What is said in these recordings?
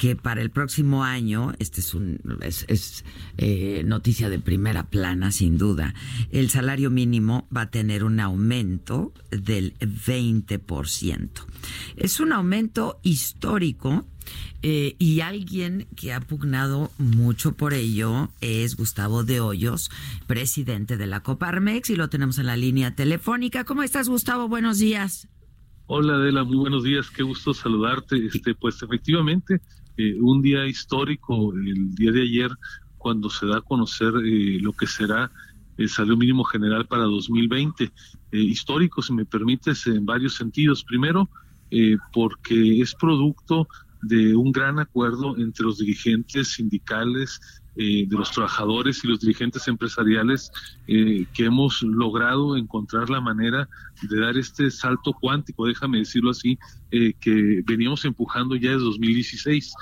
Que para el próximo año, este es, un, es, eh, noticia de primera plana, sin duda, el salario mínimo va a tener un aumento del 20%. Es un aumento histórico eh, y alguien que ha pugnado mucho por ello es Gustavo de Hoyos, presidente de la Coparmex, y lo tenemos en la línea telefónica. ¿Cómo estás, Gustavo? Buenos días. Hola Adela, muy buenos días, qué gusto saludarte. Este, pues efectivamente, eh, un día histórico, el día de ayer, cuando se da a conocer eh, lo que será el salario mínimo general para 2020. Eh, histórico, si me permites, en varios sentidos. Primero, porque es producto de un gran acuerdo entre los dirigentes sindicales, eh, de los trabajadores y los dirigentes empresariales eh, que hemos logrado encontrar la manera de dar este salto cuántico, déjame decirlo así, eh, que veníamos empujando ya desde 2016.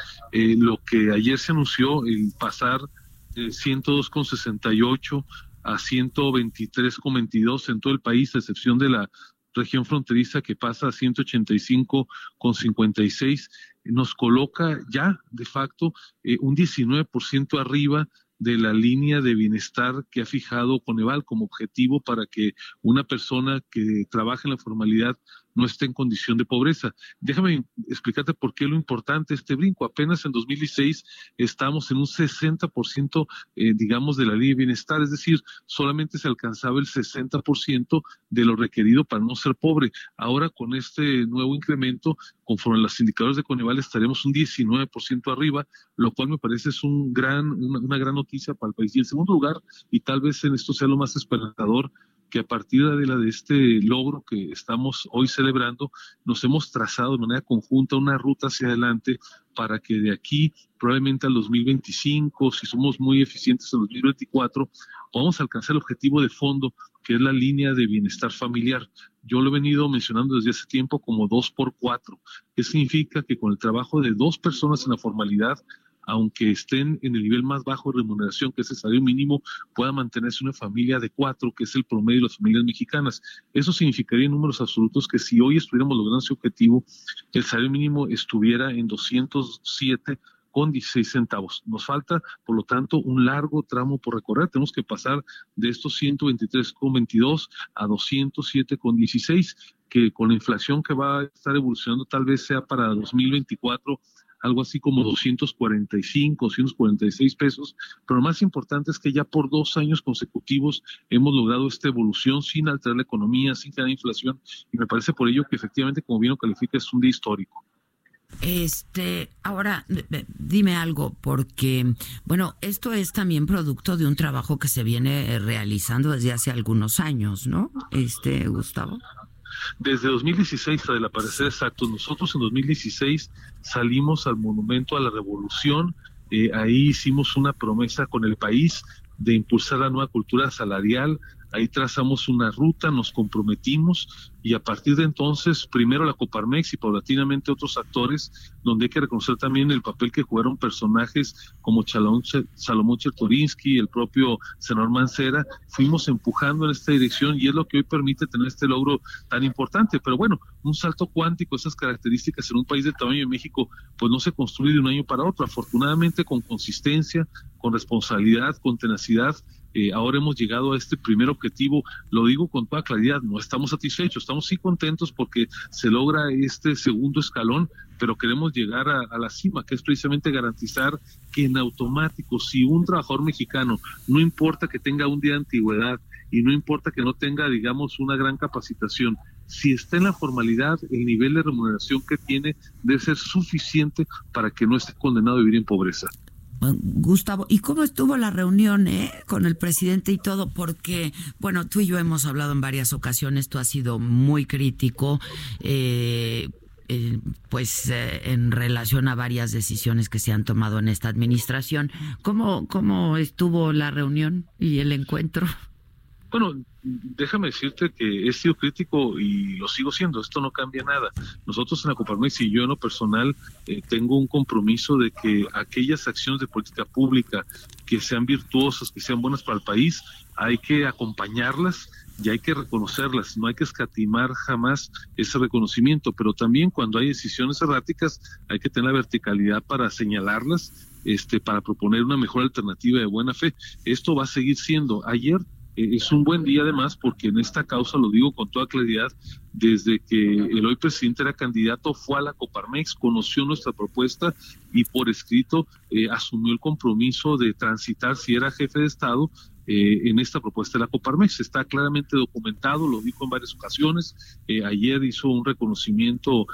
lo que ayer se anunció, el pasar de 102,68 a 123,22 en todo el país, a excepción de la región fronteriza que pasa a 185,56, nos coloca ya de facto eh, un 19% arriba de la línea de bienestar que ha fijado Coneval como objetivo para que una persona que trabaja en la formalidad no esté en condición de pobreza. Déjame explicarte por qué lo importante este brinco. Apenas en 2016 estamos en un 60%, eh, digamos, de la línea de bienestar, es decir, solamente se alcanzaba el 60% de lo requerido para no ser pobre. Ahora con este nuevo incremento, conforme a los indicadores de Coneval, estaremos un 19% arriba, lo cual me parece es gran, una, una gran noticia para el país. Y en segundo lugar, y tal vez en esto sea lo más esperanzador, que a partir de, la, de este logro que estamos hoy celebrando, nos hemos trazado de manera conjunta una ruta hacia adelante para que de aquí, probablemente al 2025, si somos muy eficientes en 2024, podamos alcanzar el objetivo de fondo, que es la línea de bienestar familiar. Yo lo he venido mencionando desde hace tiempo como dos por cuatro, que significa que con el trabajo de dos personas en la formalidad, aunque estén en el nivel más bajo de remuneración, que es el salario mínimo, pueda mantenerse una familia de cuatro, que es el promedio de las familias mexicanas. Eso significaría en números absolutos que si hoy estuviéramos logrando ese objetivo, el salario mínimo estuviera en 207 con 16 centavos. Nos falta, por lo tanto, un largo tramo por recorrer. Tenemos que pasar de estos 123,22 a 207,16, que con la inflación que va a estar evolucionando tal vez sea para 2024 algo así como 245, 246 pesos, pero lo más importante es que ya por dos años consecutivos hemos logrado esta evolución sin alterar la economía, sin crear inflación, y me parece por ello que efectivamente, como bien lo califica, es un día histórico. Este, ahora dime algo, porque, bueno, esto es también producto de un trabajo que se viene realizando desde hace algunos años, ¿no? Este, Gustavo. Desde 2016, la parecer exacto, nosotros en 2016 salimos al Monumento a la Revolución, eh, ahí hicimos una promesa con el país de impulsar la nueva cultura salarial, Ahí trazamos una ruta, nos comprometimos y a partir de entonces, primero la Coparmex y paulatinamente otros actores, donde hay que reconocer también el papel que jugaron personajes como Salomón Chertorinsky, el propio senador Mancera, fuimos empujando en esta dirección y es lo que hoy permite tener este logro tan importante. Pero bueno, un salto cuántico, esas características en un país del tamaño de México, pues no se construye de un año para otro. Afortunadamente, con consistencia, con responsabilidad, con tenacidad, eh, ahora hemos llegado a este primer objetivo, lo digo con toda claridad, no estamos satisfechos, estamos sí contentos porque se logra este segundo escalón, pero queremos llegar a, a, la cima, que es precisamente garantizar que en automático, si un trabajador mexicano, no importa que tenga un día de antigüedad y no importa que no tenga, digamos, una gran capacitación, si está en la formalidad, el nivel de remuneración que tiene debe ser suficiente para que no esté condenado a vivir en pobreza. Gustavo, ¿y cómo estuvo la reunión eh, con el presidente y todo? Porque, bueno, tú y yo hemos hablado en varias ocasiones, tú has sido muy crítico. Eh, pues en relación a varias decisiones que se han tomado en esta administración. ¿Cómo, cómo estuvo la reunión y el encuentro? Bueno, déjame decirte que he sido crítico y lo sigo siendo, esto no cambia nada. Nosotros en la Coparmex y yo en lo personal eh, tengo un compromiso de que aquellas acciones de política pública que sean virtuosas, que sean buenas para el país, hay que acompañarlas y hay que reconocerlas, no hay que escatimar jamás ese reconocimiento, pero también cuando hay decisiones erráticas hay que tener la verticalidad para señalarlas, este, para proponer una mejor alternativa de buena fe. Esto va a seguir siendo. Ayer eh, es un buen día además porque en esta causa, lo digo con toda claridad, desde que el hoy presidente era candidato, fue a la Coparmex, conoció nuestra propuesta y por escrito eh, asumió el compromiso de transitar, si era jefe de Estado, eh, en esta propuesta de la Coparmex. Está claramente documentado, lo dijo en varias ocasiones. ayer hizo un reconocimiento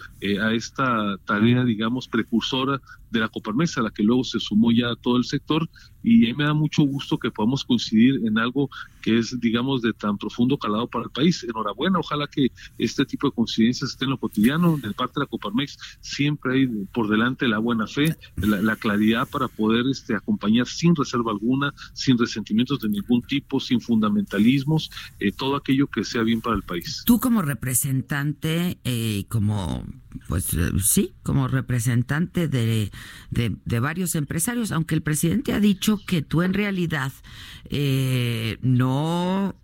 a esta tarea, digamos, precursora de la Coparmex, a la que luego se sumó ya todo el sector, y a mí me da mucho gusto que podamos coincidir en algo que es, digamos, de tan profundo calado para el país. Enhorabuena, ojalá que este tipo de coincidencias estén en lo cotidiano. De parte de la Coparmex siempre hay por delante la buena fe, la, claridad para poder este, acompañar sin reserva alguna, sin resentimientos de ningún tipo, sin fundamentalismos, eh, todo aquello que sea bien para el país. Tú como representante, eh, como, pues eh, sí, como representante de de, varios empresarios, aunque el presidente ha dicho que tú en realidad eh, no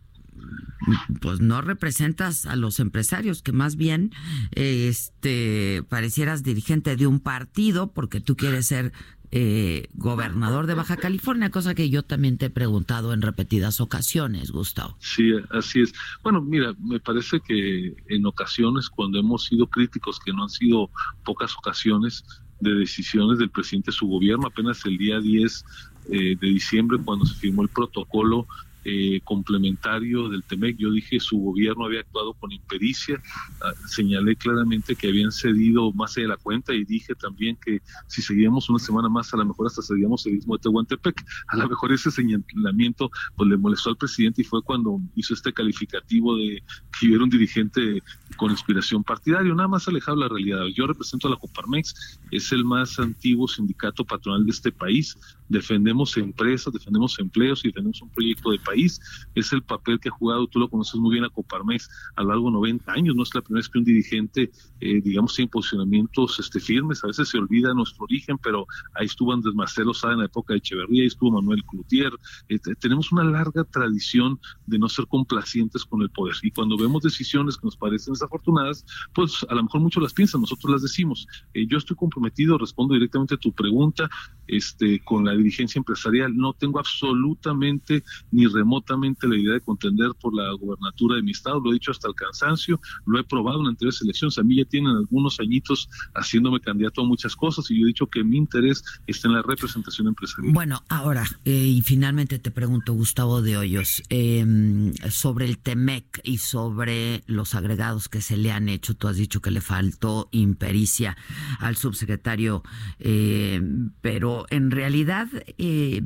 pues no representas a los empresarios, que más bien este parecieras dirigente de un partido porque tú quieres ser eh, gobernador de Baja California, cosa que yo también te he preguntado en repetidas ocasiones, Gustavo. Sí, así es. Bueno, mira, me parece que en ocasiones cuando hemos sido críticos, que no han sido pocas ocasiones, de decisiones del presidente de su gobierno. Apenas el día 10 eh, de diciembre, cuando se firmó el protocolo eh, complementario del TEMEC. Yo dije su gobierno había actuado con impericia, ah, señalé claramente que habían cedido más de la cuenta y dije también que si seguíamos una semana más, a lo mejor hasta seguíamos el mismo de Tehuantepec. A lo mejor ese señalamiento pues le molestó al presidente y fue cuando hizo este calificativo de que yo era un dirigente con inspiración partidaria, nada más alejado de la realidad. Yo represento a la Coparmex, es el más antiguo sindicato patronal de este país, defendemos empresas, defendemos empleos y defendemos un proyecto de país. Es el papel que ha jugado, tú lo conoces muy bien, a Coparmex a lo largo de 90 años. No es la primera vez que un dirigente, eh, digamos, tiene posicionamientos este, firmes. A veces se olvida nuestro origen, pero ahí estuvo Andrés Marcelo Sá en la época de Echeverría, ahí estuvo Manuel Cloutier. Este, tenemos una larga tradición de no ser complacientes con el poder. Y cuando vemos decisiones que nos parecen desafortunadas, pues a lo mejor muchos las piensan, nosotros las decimos. Eh, yo estoy comprometido, respondo directamente a tu pregunta, este, con la dirigencia empresarial. No tengo absolutamente ni remotamente la idea de contender por la gobernatura de mi estado, lo he dicho hasta el cansancio, lo he probado en anteriores elecciones, a mí ya tienen algunos añitos haciéndome candidato a muchas cosas y yo he dicho que mi interés está en la representación empresarial. Bueno, ahora, eh, y finalmente te pregunto, Gustavo de Hoyos, em, sobre el TEMEC y sobre los agregados que se le han hecho, tú has dicho que le faltó impericia al subsecretario, eh, pero en realidad, eh,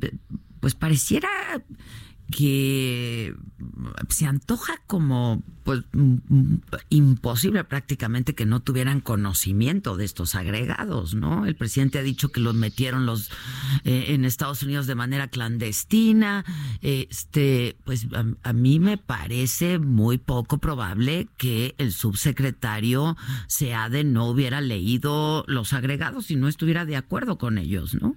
pues pareciera que se antoja como pues imposible prácticamente que no tuvieran conocimiento de estos agregados, ¿no? El presidente ha dicho que los metieron los eh, en Estados Unidos de manera clandestina. Este, pues a, a, mí me parece muy poco probable que el subsecretario Seade no hubiera leído los agregados y no estuviera de acuerdo con ellos, ¿no?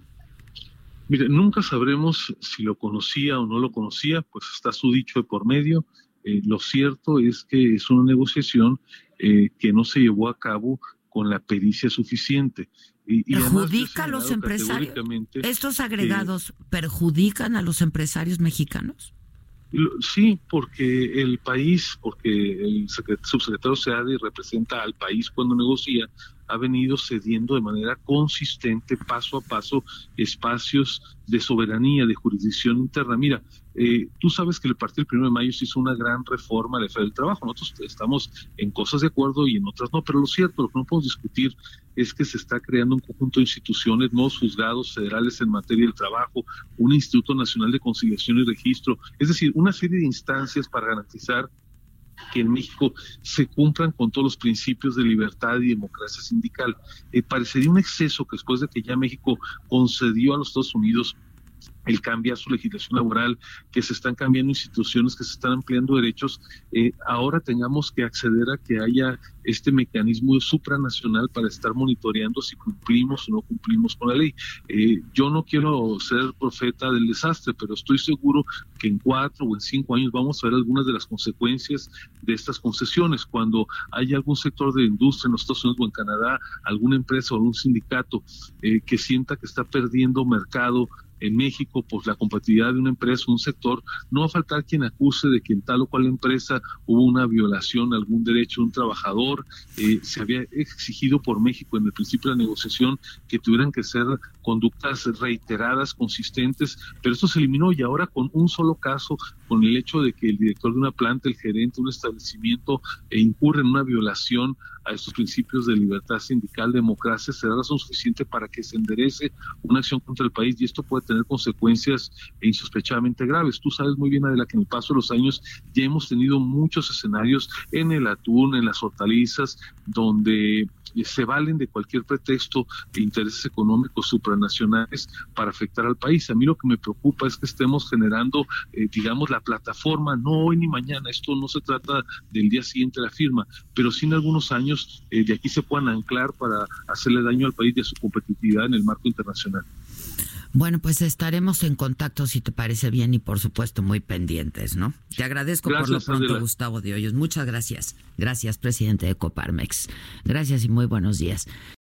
Mire, nunca sabremos si lo conocía o no lo conocía, pues está su dicho de por medio. Eh, lo cierto es que es una negociación eh, que no se llevó a cabo con la pericia suficiente. Y, ¿Perjudica a los empresarios? ¿Estos agregados perjudican a los empresarios mexicanos? Sí, porque el país, porque el subsecretario SEADE representa al país cuando negocia, ha venido cediendo de manera consistente, paso a paso, espacios de soberanía, de jurisdicción interna. Mira, eh, tú sabes que el partido del 1 de mayo se hizo una gran reforma de del trabajo. Nosotros estamos en cosas de acuerdo y en otras no, pero lo cierto, lo que no podemos discutir es que se está creando un conjunto de instituciones, nuevos juzgados federales en materia del trabajo, un Instituto Nacional de Conciliación y Registro, es decir, una serie de instancias para garantizar que en México se cumplan con todos los principios de libertad y democracia sindical. Eh, parecería un exceso que después de que ya México concedió a los Estados Unidos el cambiar su legislación laboral, que se están cambiando instituciones, que se están ampliando derechos, eh, ahora tengamos que acceder a que haya este mecanismo supranacional para estar monitoreando si cumplimos o no cumplimos con la ley. Eh, yo no quiero ser profeta del desastre, pero estoy seguro que en cuatro o en cinco años vamos a ver algunas de las consecuencias de estas concesiones. Cuando hay algún sector de industria en los Estados Unidos o en Canadá, alguna empresa o algún sindicato eh, que sienta que está perdiendo mercado en México por la competitividad de una empresa o un sector, no va a faltar quien acuse de que en tal o cual empresa hubo una violación a algún derecho de un trabajador. Eh, se había exigido por México en el principio de la negociación que tuvieran que ser conductas reiteradas, consistentes, pero esto se eliminó y ahora con un solo caso, con el hecho de que el director de una planta, el gerente de un establecimiento e incurre en una violación a estos principios de libertad sindical, democracia, será razón suficiente para que se enderece una acción contra el país y esto puede tener consecuencias insospechadamente graves. Tú sabes muy bien, Adela, que en el paso de los años ya hemos tenido muchos escenarios en el atún, en las hortalizas, donde se valen de cualquier pretexto de intereses económicos supranacionales para afectar al país. A mí lo que me preocupa es que estemos generando, eh, digamos, la plataforma, no hoy ni mañana, esto no se trata del día siguiente de la firma, pero sí en algunos años eh, de aquí se puedan anclar para hacerle daño al país y a su competitividad en el marco internacional. Bueno, pues estaremos en contacto si te parece bien y por supuesto muy pendientes, ¿no? Te agradezco por lo pronto, Gustavo de Hoyos. Muchas gracias. Gracias, presidente de Coparmex. Gracias y muy buenos días.